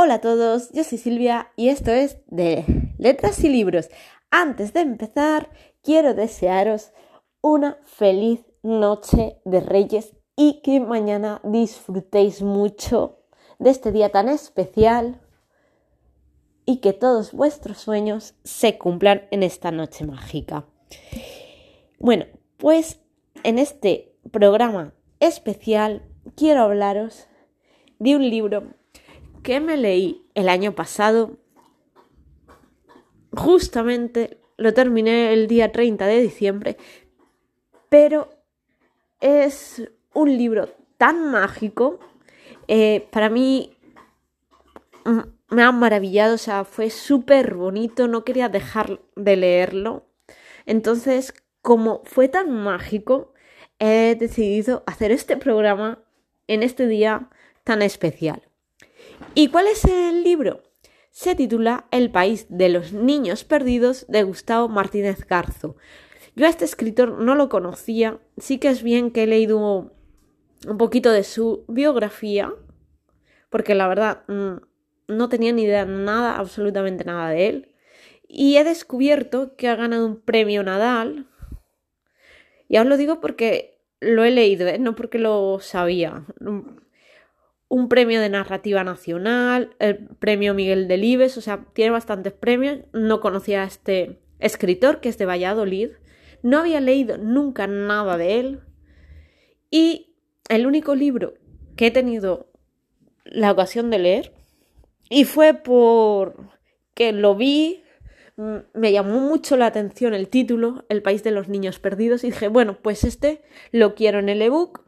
Hola a todos, yo soy Silvia y esto es de Letras y Libros. Antes de empezar, quiero desearos una feliz noche de Reyes y que mañana disfrutéis mucho de este día tan especial y que todos vuestros sueños se cumplan en esta noche mágica. Bueno, pues en este programa especial quiero hablaros de un libro que me leí el año pasado. Justamente lo terminé el día 30 de diciembre, pero es un libro tan mágico. Eh, para mí me ha maravillado, o sea, fue súper bonito, no quería dejar de leerlo. Entonces, como fue tan mágico, he decidido hacer este programa en este día tan especial. ¿Y cuál es el libro? Se titula El país de los niños perdidos de Gustavo Martínez Garzo. Yo a este escritor no lo conocía, sí que es bien que he leído un poquito de su biografía, porque la verdad mm, no tenía ni idea nada, absolutamente nada de él. Y he descubierto que ha ganado un premio Nadal. Y os lo digo porque lo he leído, ¿eh? no porque lo sabía un premio de narrativa nacional, el premio Miguel Delibes, o sea, tiene bastantes premios. No conocía a este escritor, que es de Valladolid. No había leído nunca nada de él. Y el único libro que he tenido la ocasión de leer, y fue por que lo vi, me llamó mucho la atención el título, El país de los niños perdidos, y dije, bueno, pues este lo quiero en el ebook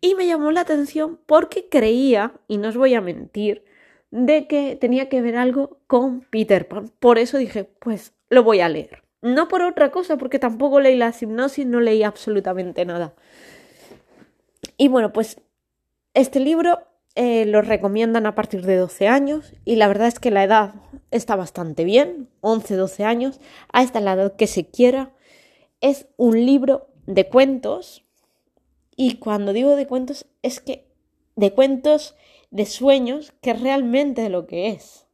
y me llamó la atención porque creía, y no os voy a mentir, de que tenía que ver algo con Peter Pan. Por eso dije, pues lo voy a leer. No por otra cosa, porque tampoco leí la hipnosis, no leí absolutamente nada. Y bueno, pues este libro eh, lo recomiendan a partir de 12 años y la verdad es que la edad está bastante bien, 11, 12 años, a esta edad que se quiera. Es un libro de cuentos y cuando digo de cuentos, es que de cuentos de sueños, que realmente lo que es.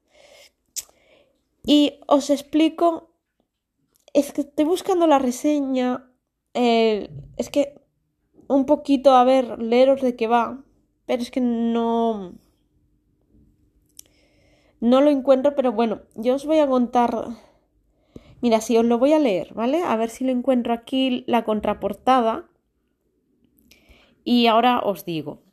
Y os explico, es que estoy buscando la reseña, eh, es que un poquito, a ver, leeros de qué va, pero es que no... No lo encuentro, pero bueno, yo os voy a contar... Mira, si os lo voy a leer, ¿vale? A ver si lo encuentro aquí, la contraportada. Y ahora os digo,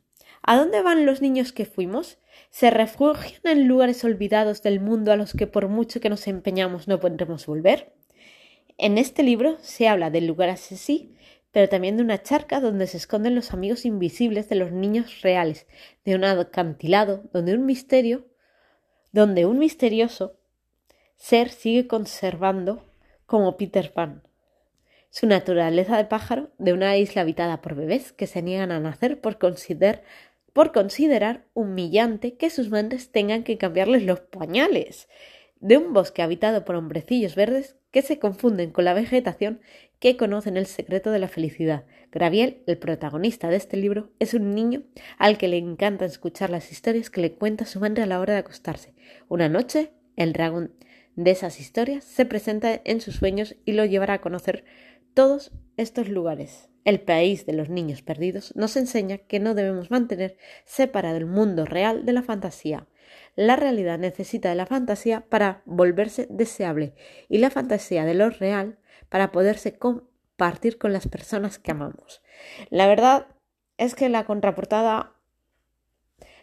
¿a dónde van los niños que fuimos? ¿Se refugian en lugares olvidados del mundo a los que por mucho que nos empeñamos no podremos volver? En este libro se habla del lugar así, pero también de una charca donde se esconden los amigos invisibles de los niños reales, de un acantilado donde un misterio, donde un misterioso ser sigue conservando como Peter Pan su naturaleza de pájaro de una isla habitada por bebés que se niegan a nacer por, por considerar humillante que sus madres tengan que cambiarles los pañales, de un bosque habitado por hombrecillos verdes que se confunden con la vegetación que conocen el secreto de la felicidad. Graviel, el protagonista de este libro, es un niño al que le encanta escuchar las historias que le cuenta su madre a la hora de acostarse. Una noche, el dragón de esas historias se presenta en sus sueños y lo llevará a conocer todos estos lugares, el país de los niños perdidos, nos enseña que no debemos mantener separado el mundo real de la fantasía. La realidad necesita de la fantasía para volverse deseable y la fantasía de lo real para poderse compartir con las personas que amamos. La verdad es que la contraportada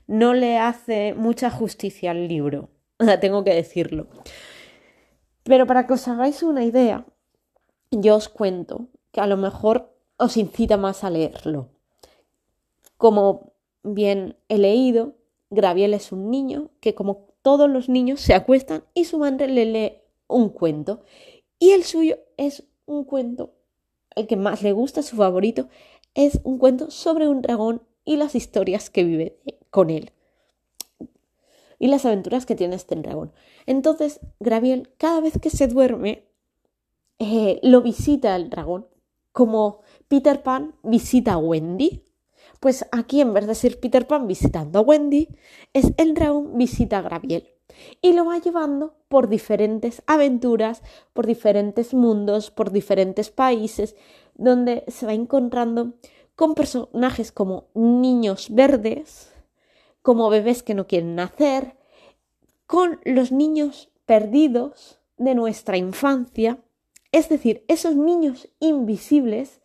no le hace mucha justicia al libro, tengo que decirlo. Pero para que os hagáis una idea, yo os cuento que a lo mejor os incita más a leerlo. Como bien he leído, Graviel es un niño que como todos los niños se acuestan y su madre le lee un cuento. Y el suyo es un cuento, el que más le gusta, su favorito, es un cuento sobre un dragón y las historias que vive con él. Y las aventuras que tiene este dragón. Entonces, Graviel, cada vez que se duerme, eh, lo visita el dragón, como Peter Pan visita a Wendy, Pues aquí en vez de ser Peter Pan visitando a Wendy, es el dragón visita a Graviel y lo va llevando por diferentes aventuras, por diferentes mundos, por diferentes países, donde se va encontrando con personajes como niños verdes, como bebés que no quieren nacer, con los niños perdidos de nuestra infancia, es decir, esos niños invisibles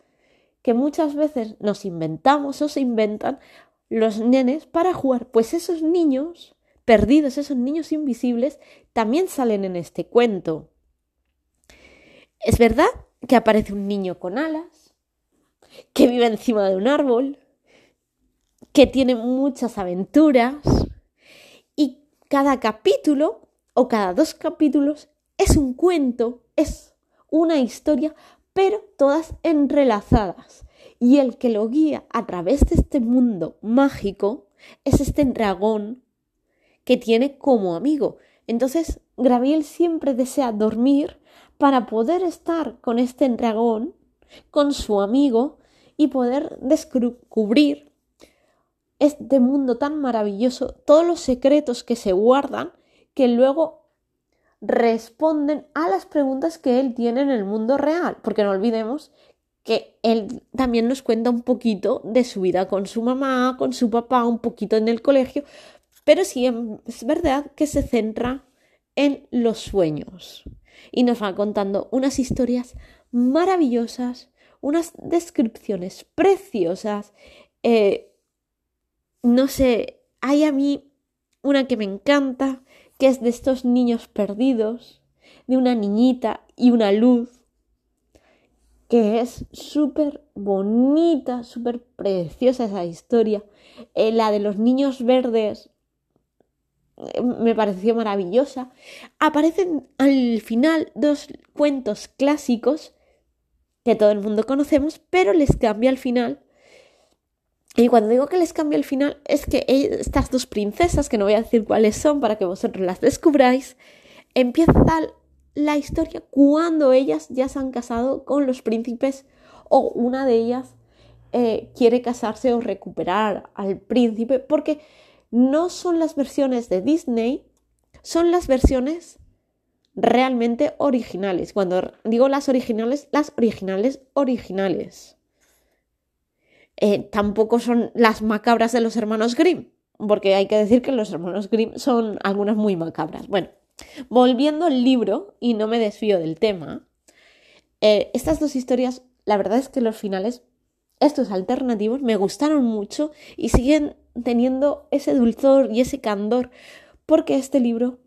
que muchas veces nos inventamos o se inventan los nenes para jugar, pues esos niños perdidos, esos niños invisibles, también salen en este cuento. Es verdad que aparece un niño con alas, que vive encima de un árbol, que tiene muchas aventuras y cada capítulo o cada dos capítulos es un cuento, es una historia, pero todas entrelazadas. Y el que lo guía a través de este mundo mágico es este dragón que tiene como amigo. Entonces, Graviel siempre desea dormir para poder estar con este dragón, con su amigo, y poder descubrir este mundo tan maravilloso, todos los secretos que se guardan, que luego responden a las preguntas que él tiene en el mundo real, porque no olvidemos que él también nos cuenta un poquito de su vida con su mamá, con su papá, un poquito en el colegio, pero sí es verdad que se centra en los sueños. Y nos va contando unas historias maravillosas, unas descripciones preciosas. Eh, no sé, hay a mí una que me encanta, que es de estos niños perdidos, de una niñita y una luz, que es súper bonita, súper preciosa esa historia. Eh, la de los niños verdes me pareció maravillosa. Aparecen al final dos cuentos clásicos que todo el mundo conocemos, pero les cambia al final. Y cuando digo que les cambia al final, es que estas dos princesas, que no voy a decir cuáles son para que vosotros las descubráis, empieza la historia cuando ellas ya se han casado con los príncipes o una de ellas eh, quiere casarse o recuperar al príncipe porque no son las versiones de Disney, son las versiones realmente originales. Cuando digo las originales, las originales originales. Eh, tampoco son las macabras de los hermanos Grimm, porque hay que decir que los hermanos Grimm son algunas muy macabras. Bueno, volviendo al libro, y no me desfío del tema, eh, estas dos historias, la verdad es que los finales, estos alternativos, me gustaron mucho y siguen teniendo ese dulzor y ese candor, porque este libro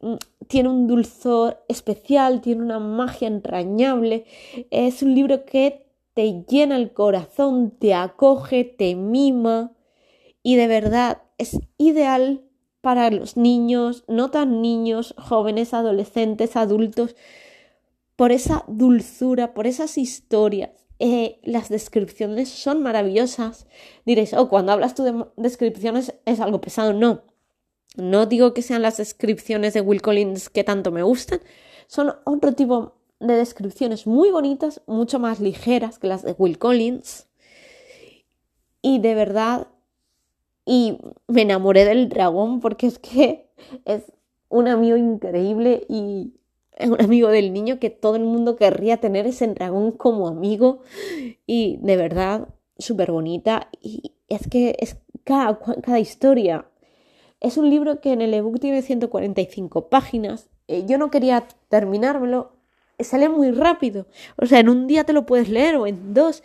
mm, tiene un dulzor especial, tiene una magia entrañable, es un libro que te llena el corazón, te acoge, te mima y de verdad es ideal para los niños, no tan niños, jóvenes, adolescentes, adultos, por esa dulzura, por esas historias eh, las descripciones son maravillosas. Diréis, oh, cuando hablas tú de descripciones es algo pesado. No, no digo que sean las descripciones de Will Collins que tanto me gustan, son otro tipo de descripciones muy bonitas, mucho más ligeras que las de Will Collins. Y de verdad, y me enamoré del dragón porque es que es un amigo increíble y un amigo del niño que todo el mundo querría tener ese dragón como amigo y de verdad súper bonita y es que es cada, cada, historia. Es un libro que en el ebook tiene 145 páginas. Eh, yo no quería terminármelo. Sale muy rápido. O sea, en un día te lo puedes leer o en dos.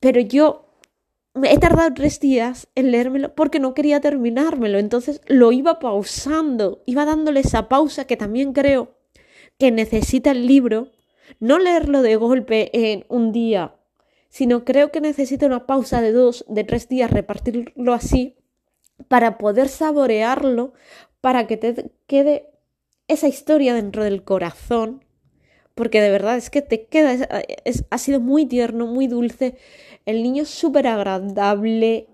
Pero yo he tardado tres días en leérmelo porque no quería terminármelo. Entonces lo iba pausando. Iba dándole esa pausa que también creo que necesita el libro, no leerlo de golpe en un día, sino creo que necesita una pausa de dos, de tres días, repartirlo así, para poder saborearlo, para que te quede esa historia dentro del corazón, porque de verdad es que te queda, ha sido muy tierno, muy dulce, el niño súper agradable,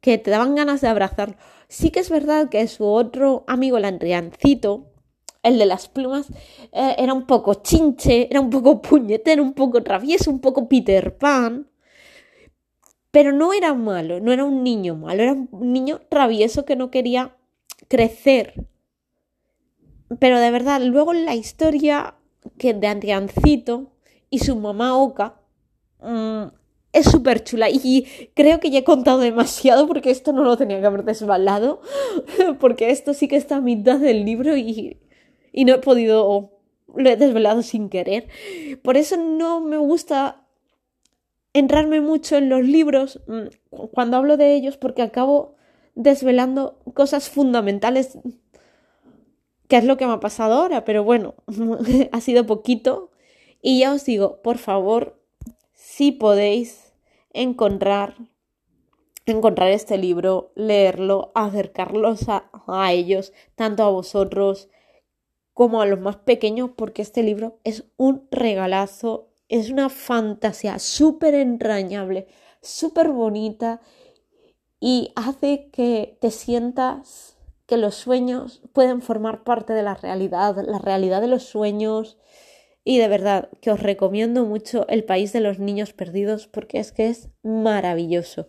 que te daban ganas de abrazarlo. Sí que es verdad que su otro amigo, el Andriancito, el de las plumas, eh, era un poco chinche, era un poco puñetero, un poco travieso, un poco Peter Pan. Pero no era malo, no era un niño malo, era un niño travieso que no quería crecer. Pero de verdad, luego la historia que de Antiancito y su mamá Oka mm, es súper chula. Y creo que ya he contado demasiado porque esto no lo tenía que haber desvalado porque esto sí que está a mitad del libro y, y no he podido lo he desvelado sin querer. Por eso no me gusta entrarme mucho en los libros mm, cuando hablo de ellos porque acabo desvelando cosas fundamentales que es lo que me ha pasado ahora pero bueno ha sido poquito. Y ya os digo por favor si podéis encontrar, encontrar este libro, leerlo, acercarlos a, a ellos, tanto a vosotros como a los más pequeños, porque este libro es un regalazo, es una fantasía súper entrañable, súper bonita y hace que te sientas que los sueños pueden formar parte de la realidad, la realidad de los sueños, y de verdad que os recomiendo mucho El País de los Niños Perdidos porque es que es maravilloso.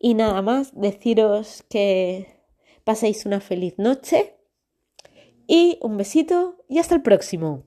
Y nada más, deciros que paséis una feliz noche y un besito y hasta el próximo.